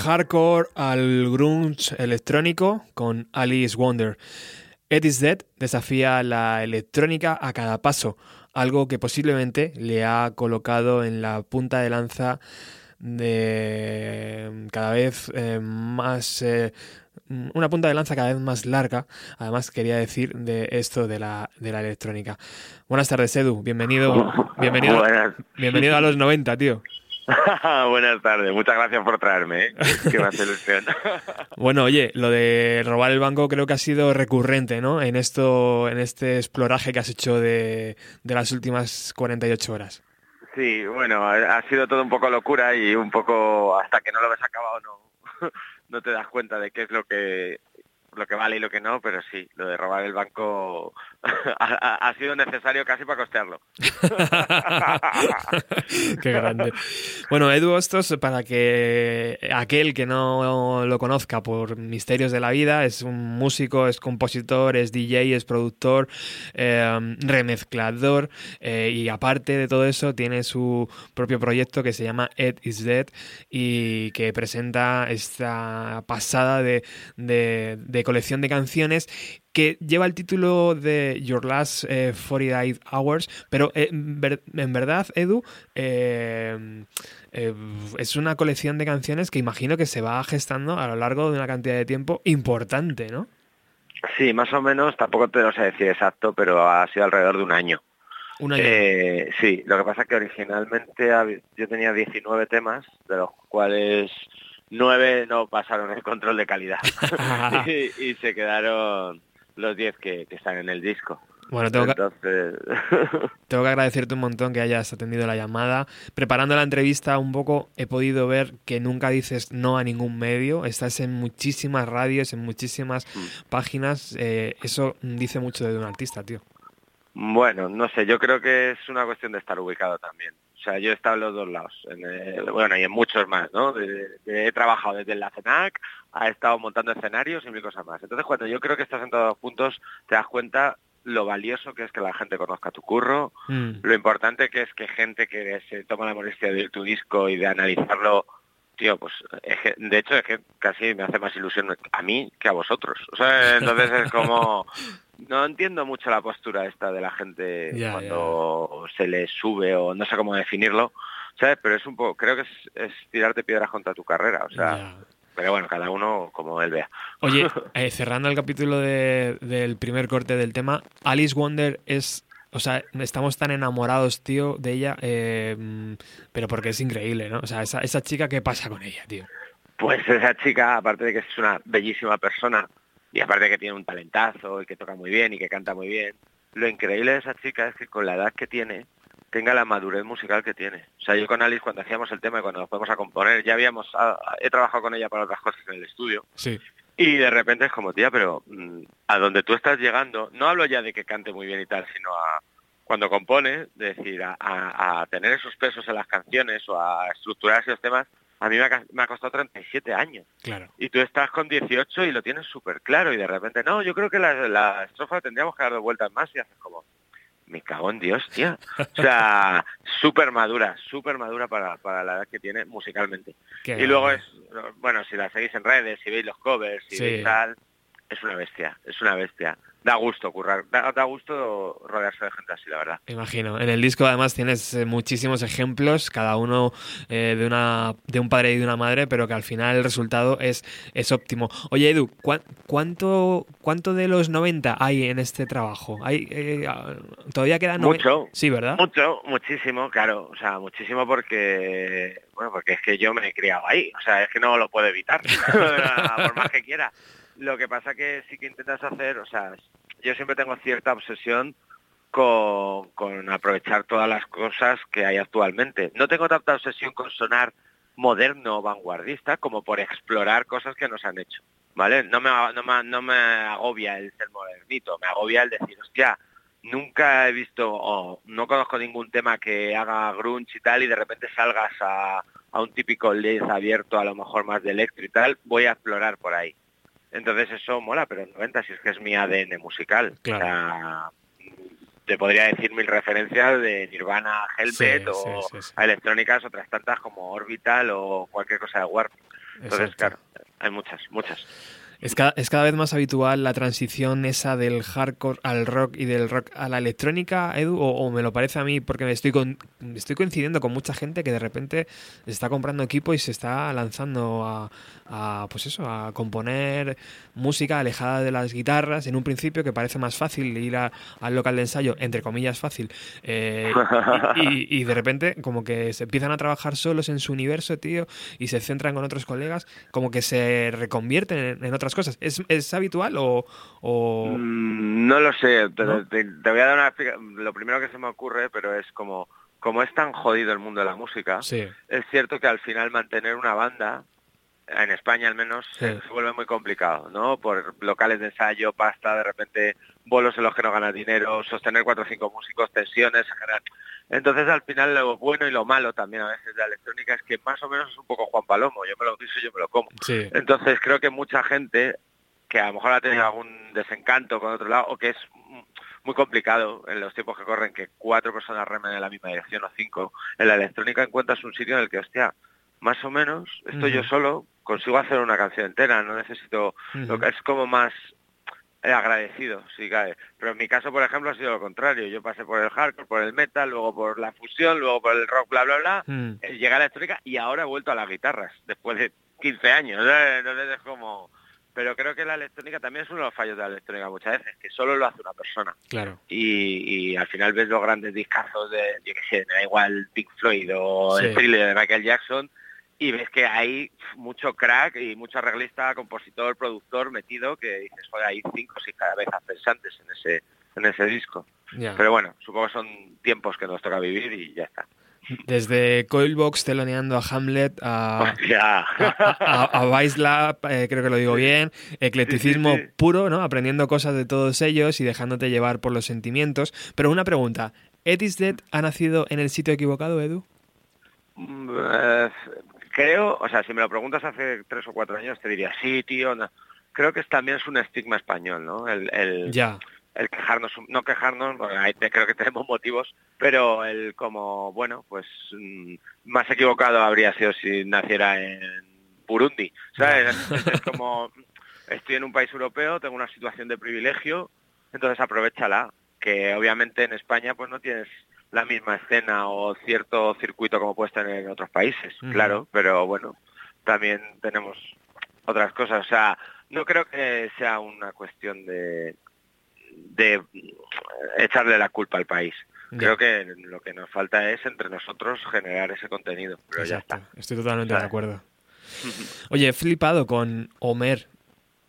hardcore al grunge electrónico con Alice Wonder. Ed is Dead desafía la electrónica a cada paso, algo que posiblemente le ha colocado en la punta de lanza de cada vez eh, más eh, una punta de lanza cada vez más larga, además quería decir de esto de la, de la electrónica. Buenas tardes, Edu, bienvenido, bienvenido, bienvenido a los 90, tío. Buenas tardes, muchas gracias por traerme, ¿eh? que me hace ilusión. Bueno, oye, lo de robar el banco creo que ha sido recurrente, ¿no? En esto, en este exploraje que has hecho de, de las últimas 48 horas. Sí, bueno, ha sido todo un poco locura y un poco hasta que no lo ves acabado no, no te das cuenta de qué es lo que lo que vale y lo que no, pero sí, lo de robar el banco ha, sido necesario casi para costearlo. Qué grande. Bueno, Edu Hostos, para que aquel que no lo conozca por misterios de la vida, es un músico, es compositor, es DJ, es productor, eh, remezclador eh, y aparte de todo eso tiene su propio proyecto que se llama Ed is Dead y que presenta esta pasada de- de colección de canciones que lleva el título de Your Last eh, 48 Hours, pero eh, en ver- en verdad, Edu, eh, eh, es una colección de canciones que imagino que se va gestando a lo largo de una cantidad de tiempo importante, ¿no? Sí, más o menos, tampoco te lo sé decir exacto, pero ha sido alrededor de un año. Un año. Eh, sí, lo que pasa es que originalmente yo tenía 19 temas, de los cuales 9 no pasaron el control de calidad y, y se quedaron los 10 que, que están en el disco. Bueno, tengo que, Entonces, tengo que agradecerte un montón que hayas atendido la llamada. Preparando la entrevista un poco he podido ver que nunca dices no a ningún medio. Estás en muchísimas radios, en muchísimas páginas. Eh, eso dice mucho de un artista, tío. bueno, no sé, yo creo que es una cuestión de estar ubicado también. O sea, yo he estado en los dos lados, en bueno, y en muchos más, ¿no? De- de- he trabajado desde la CENAC, ha estado montando escenarios y mil cosas más. Entonces, cuando yo creo que estás en todos los puntos, te das cuenta lo valioso que es que la gente conozca tu curro, Mm. lo importante que es que gente que se toma la molestia de tu disco y de analizarlo, tío, pues es que, de hecho es que casi me hace más ilusión a mí que a vosotros. O sea, entonces es como no entiendo mucho la postura esta de la gente cuando se le sube o no sé cómo definirlo, ¿sabes? Pero es un poco, creo que es, es tirarte piedras contra tu carrera, o sea, pero bueno, cada uno como él vea. Oye, eh, cerrando el capítulo de- del primer corte del tema, Alice Wonder es. O sea, estamos tan enamorados, tío, de ella, eh, pero porque es increíble, ¿no? O sea, esa, esa chica, ¿qué pasa con ella, tío? Pues esa chica, aparte de que es una bellísima persona y aparte que tiene un talentazo y que toca muy bien y que canta muy bien, lo increíble de esa chica es que con la edad que tiene tenga la madurez musical que tiene. O sea, yo con Alice cuando hacíamos el tema y cuando nos fuimos a componer, ya habíamos, ah, he trabajado con ella para otras cosas en el estudio Sí. y de repente es como, tía, pero mm, a donde tú estás llegando, no hablo ya de que cante muy bien y tal, sino a cuando compone, es decir, a, a- a tener esos pesos en las canciones o a estructurar esos temas, a mí me ha, me ha costado 37 años. Claro. Y tú estás con 18 y lo tienes súper claro y de repente, no, yo creo que la, la estrofa tendríamos que dar dos vueltas más y haces como, me cago en Dios, tía. O sea, súper madura, súper madura para, para la edad que tiene musicalmente. Qué Y luego es, bueno, si la seguís en redes, si veis los covers, si Sí. veis tal, es una bestia, es una bestia. Da gusto currar, da, da gusto rodearse de gente así, la verdad. Imagino. En el disco además tienes eh, muchísimos ejemplos, cada uno eh, de una de un padre y de una madre, pero que al final el resultado es, es óptimo. Oye Edu, ¿cuán- ¿cuánto, ¿cuánto de los 90 hay en este trabajo? ¿Hay, eh, ah, ¿Todavía queda noven- Mucho. Sí, ¿verdad? Mucho, muchísimo, claro, o sea, muchísimo porque, bueno, porque es que yo me he criado ahí, o sea, es que no lo puedo evitar, por más que quiera. Lo que pasa que sí que intentas hacer, o sea, yo siempre tengo cierta obsesión con, aprovechar todas las cosas que hay actualmente. No tengo tanta obsesión con sonar moderno o vanguardista como por explorar cosas que nos han hecho, ¿vale? No me, no me, no me agobia el ser modernito, me agobia el decir, hostia, nunca he visto o no conozco ningún tema que haga grunge y tal y de repente salgas a, a un típico LED abierto, a lo mejor más de electro y tal, voy a explorar por ahí. Entonces eso mola, pero en 90 si es que es mi ADN musical. Claro. O sea, te podría decir mil referencias de Nirvana Sí, o sí, sí, sí. a electrónicas, otras tantas como Orbital o cualquier cosa de Warp. Entonces, Exacto. claro, hay muchas, muchas. Es cada, es cada vez más habitual la transición esa del hardcore al rock y del rock a la electrónica, Edu, o, me lo parece a mí porque me estoy, con, estoy coincidiendo con mucha gente que de repente está comprando equipo y se está lanzando a, a, pues eso, a componer música alejada de las guitarras en un principio que parece más fácil ir a- al local de ensayo, entre comillas fácil, eh, y, de repente como que se empiezan a trabajar solos en su universo, tío, y se centran con otros colegas, como que se reconvierten en, en cosas. ¿Es, es habitual o...? o- Mm, No lo sé, te, ¿No? te- te voy a dar una Lo primero que se me ocurre, pero es como, como es tan jodido el mundo de la música, Sí, es cierto que al final mantener una banda, en España al menos, se, Sí. se vuelve muy complicado, ¿no? Por locales de ensayo, pasta, de repente bolos en los que no ganas dinero, sostener cuatro o cinco músicos, tensiones, generar- Entonces al final lo bueno y lo malo también a veces de la electrónica es que más o menos es un poco Juan Palomo, yo me lo piso y yo me lo como. sí, Entonces creo que mucha gente que a lo mejor ha tenido algún desencanto con otro lado o que es muy complicado en los tiempos que corren que cuatro personas remen en la misma dirección o cinco, en la electrónica encuentras un sitio en el que, hostia, más o menos estoy yo solo, consigo hacer una canción entera, no necesito, lo que es como más agradecido, si cabe. Pero en mi caso, por ejemplo, ha sido lo contrario. Yo pasé por el hardcore, por el metal, luego por la fusión, luego por el rock, bla, bla, bla. Mm, Eh, llegué a la electrónica y ahora he vuelto a las guitarras, después de 15 años. ¿eh? Entonces es como... Pero creo que la electrónica también es uno de los fallos de la electrónica muchas veces, que solo lo hace una persona. claro. Y, y al final ves los grandes discazos de, yo qué sé, me da igual Pink Floyd o Sí. el thriller de Michael Jackson, y ves que hay mucho crack y mucho arreglista, compositor, productor metido, que dices, joder, hay cinco o seis cabezas pensantes en ese, en ese disco. Pero bueno, supongo que son tiempos que nos toca vivir y ya está. Desde Coilbox teloneando a Hamlet a... A, a, a Vice Lab, eh, creo que lo digo bien, eclecticismo Sí, sí, sí. puro, ¿no? Aprendiendo cosas de todos ellos y dejándote llevar por los sentimientos. Pero una pregunta, ¿Ed is Dead ha nacido en el sitio equivocado, Edu? Mm, eh, creo, o sea, si me lo preguntas hace tres o cuatro años te diría, sí, tío, no. Creo que también es un estigma español, ¿no? El, el, Ya, el quejarnos, no quejarnos, bueno, ahí te- creo que tenemos motivos, pero el como, bueno, pues mm, más equivocado habría sido si naciera en Burundi, ¿sabes? Es, es como, estoy en un país europeo, tengo una situación de privilegio, entonces aprovechala, que obviamente en España pues no tienes la misma escena o cierto circuito como puedes tener en otros países, claro, pero bueno, también tenemos otras cosas, o sea, no creo que sea una cuestión de de echarle la culpa al país. Creo que lo que nos falta es entre nosotros generar ese contenido, pero ya está. Estoy totalmente de acuerdo. Oye, he flipado con Homer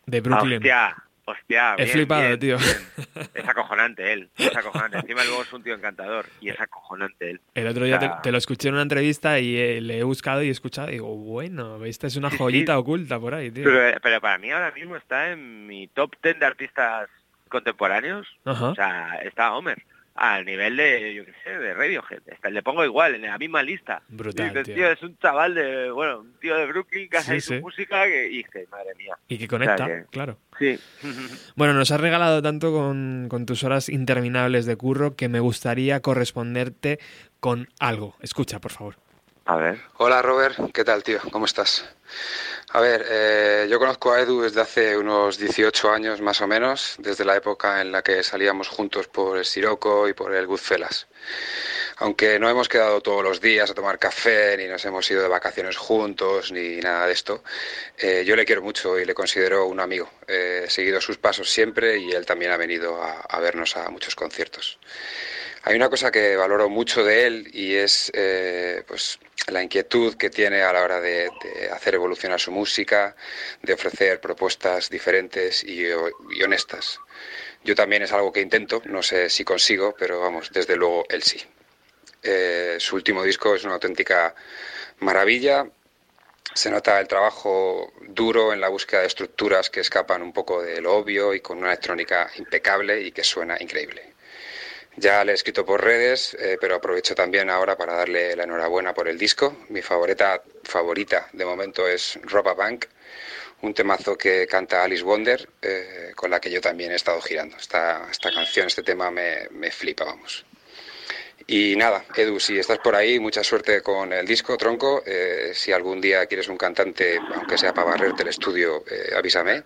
de Brooklyn. Hostia, hostia. He flipado, bien, tío. bien. Es acojonante él, es acojonante. Encima luego es un tío encantador y es acojonante él. El otro día te, O sea, te lo escuché en una entrevista y eh, le he buscado y he escuchado y digo, bueno, esta es una Sí, joyita sí. oculta por ahí, tío. Pero, pero para mí ahora mismo está en mi top 10 de artistas contemporáneos. Ajá. O sea, está Homer. Al nivel de, yo qué sé, de Radiohead. Le pongo igual, en la misma lista. Brutal, dices, tío. tío, es un chaval de, bueno, un tío de Brooklyn que hace Sí, su sí. música que, y que, madre mía. Y que conecta, O sea que- claro. Sí. Bueno, nos has regalado tanto con, con tus horas interminables de curro que me gustaría corresponderte con algo. Escucha, por favor. Hola Robert, ¿qué tal tío? ¿Cómo estás? A ver, eh, yo conozco a Edu desde hace unos 18 años más o menos, desde la época en la que salíamos juntos por el Siroco y por el Goodfellas. Aunque no hemos quedado todos los días a tomar café, ni nos hemos ido de vacaciones juntos, ni nada de esto, eh, yo le quiero mucho y le considero un amigo. Eh, he seguido sus pasos siempre y él también ha venido a vernos a muchos conciertos. Hay una cosa que valoro mucho de él y es eh, pues, la inquietud que tiene a la hora de, hacer evolucionar su música, de ofrecer propuestas diferentes y, y honestas. Yo también es algo que intento, no sé si consigo, pero vamos, desde luego él sí. Eh, su último disco es una auténtica maravilla. Se nota el trabajo duro en la búsqueda de estructuras que escapan un poco de lo obvio y con una electrónica impecable y que suena increíble. Ya le he escrito por redes, eh, pero aprovecho también ahora para darle la enhorabuena por el disco. Mi favorita, favorita de momento es Roba Bank, un temazo que canta Alice Wonder, eh, con la que yo también he estado girando. Esta, esta canción, este tema me, me flipa, vamos. Y nada, Edu, si estás por ahí, mucha suerte con el disco, tronco. Eh, si algún día quieres un cantante, aunque sea para barrerte el estudio, eh, avísame.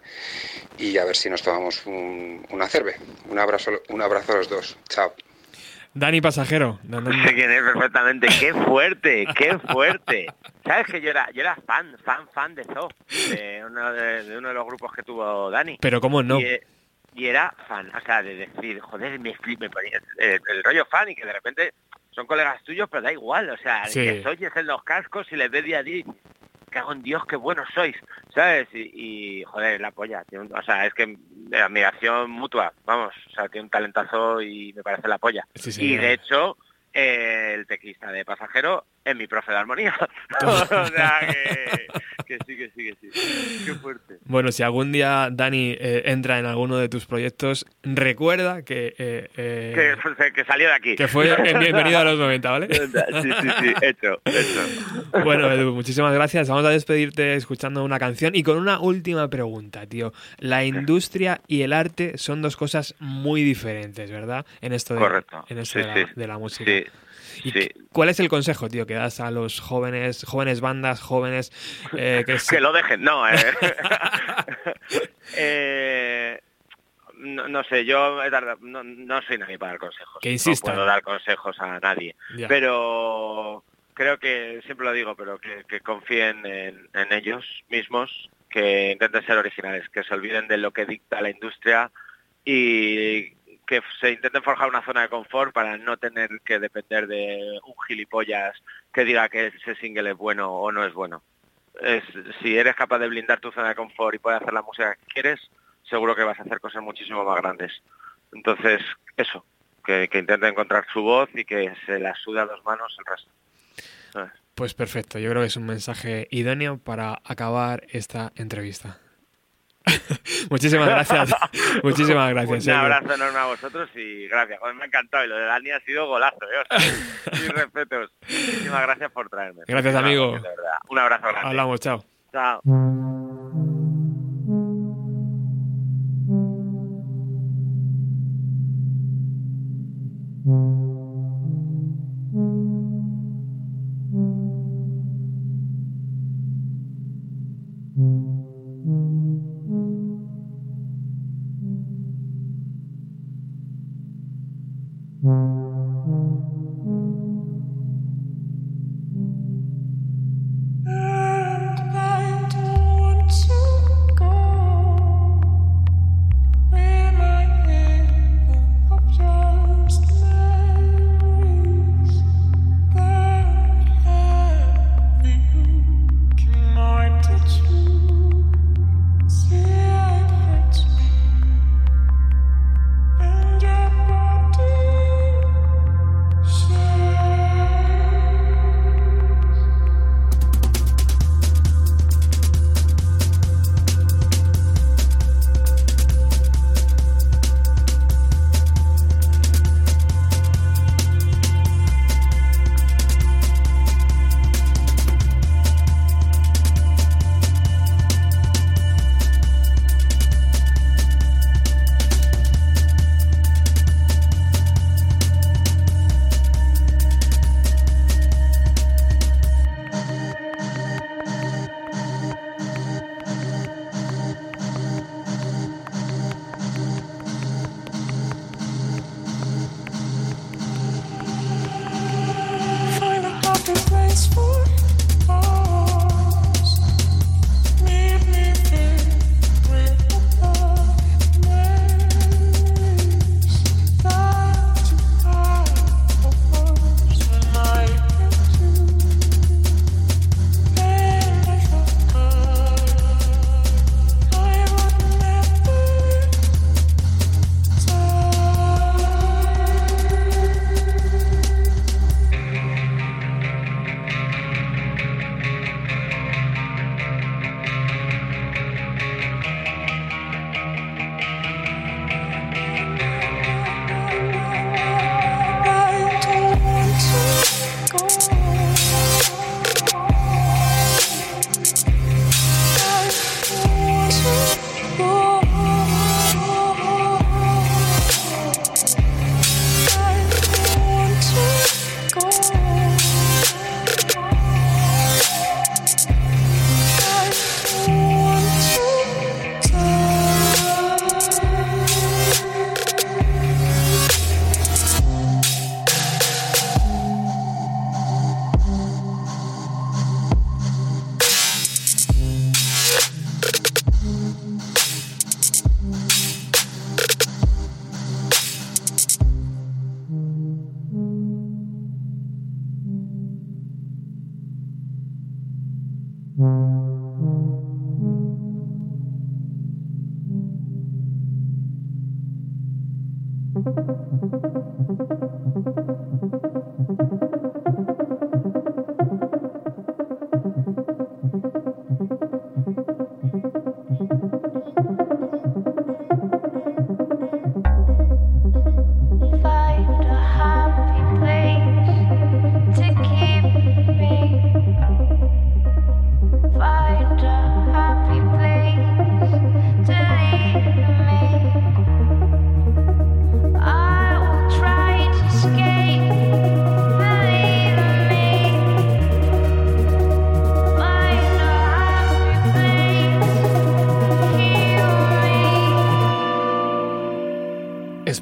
Y a ver si nos tomamos un- una cerve. Un abrazo, un abrazo a los dos. Chao. Dani Pasajero. No, no, no. Sé quién es perfectamente. ¡Qué fuerte! ¡Qué fuerte! ¿Sabes que yo era, yo era fan, fan, fan de Zo? De uno de, de uno de los grupos que tuvo Dani. Pero cómo no. Y, eh, y era fan, o sea, de decir, joder, me, me ponía el, el rollo fan y que de repente son colegas tuyos, pero da igual, o sea, Sí. que oyes en los cascos y les ves día a día y cago en Dios, qué buenos sois, ¿sabes? Y, y, joder, la polla, o sea, es que de admiración mutua, vamos, o sea, tiene un talentazo y me parece la polla. Sí, y señor. de hecho, eh, el teclista de Pasajero es mi profe de armonía. o sea, que, que sí, que sí, que sí. Qué fuerte. Bueno, si algún día Dani eh, entra en alguno de tus proyectos, recuerda que, eh, eh, Que, pues, que salió de aquí. que fue en bienvenido a los 90, ¿vale? Sí, sí, sí, hecho, hecho. Bueno, Edu, muchísimas gracias. Vamos a despedirte escuchando una canción y con una última pregunta, tío. La industria y el arte son dos cosas muy diferentes, ¿verdad? En esto de, Correcto. En esto Sí, de, la, sí. de la música. Sí, ¿Y sí. ¿Cuál es el consejo, tío, que das a los jóvenes, jóvenes bandas, jóvenes eh, que, se- Que lo dejen, no. Eh. Eh, no, no sé, yo he tardado- no, no soy nadie para dar consejos. Que insistan. No puedo dar consejos a nadie. Ya. Pero creo que, siempre lo digo, pero que, que confíen en, en ellos mismos, que intenten ser originales, que se olviden de lo que dicta la industria y que se intenten forjar una zona de confort para no tener que depender de un gilipollas que diga que ese single es bueno o no es bueno. Es, si eres capaz de blindar tu zona de confort y puedes hacer la música que quieres, seguro que vas a hacer cosas muchísimo más grandes. Entonces, eso, que, que encontrar su voz y que se la suda a dos manos el resto. Pues perfecto, yo creo que es un mensaje idóneo para acabar esta entrevista. Muchísimas gracias. Muchísimas gracias. Un abrazo enorme a vosotros y gracias. Joder, me ha encantado y lo de Dani ha sido golazo. ¿eh? Mis respetos. Muchísimas gracias por traerme. Gracias, amigo. Un abrazo grande. Hablamos, chao. Chao.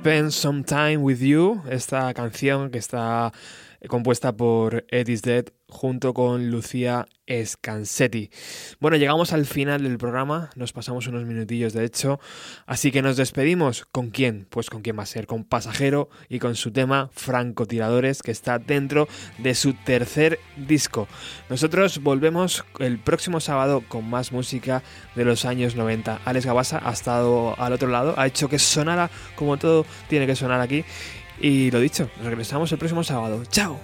Spend Some Time With You, esta canción que está compuesta por Ed is Dead junto con Lucía Scansetti. Bueno, llegamos al final del programa, nos pasamos unos minutillos de hecho, así que nos despedimos. ¿Con quién? Pues con quién va a ser, con Pasajero y con su tema Francotiradores, que está dentro de su tercer disco. Nosotros volvemos el próximo sábado con más música de los años 90. Alex Gabasa ha estado al otro lado, ha hecho que sonara como todo tiene que sonar aquí. Y lo dicho, regresamos el próximo sábado. ¡Chao!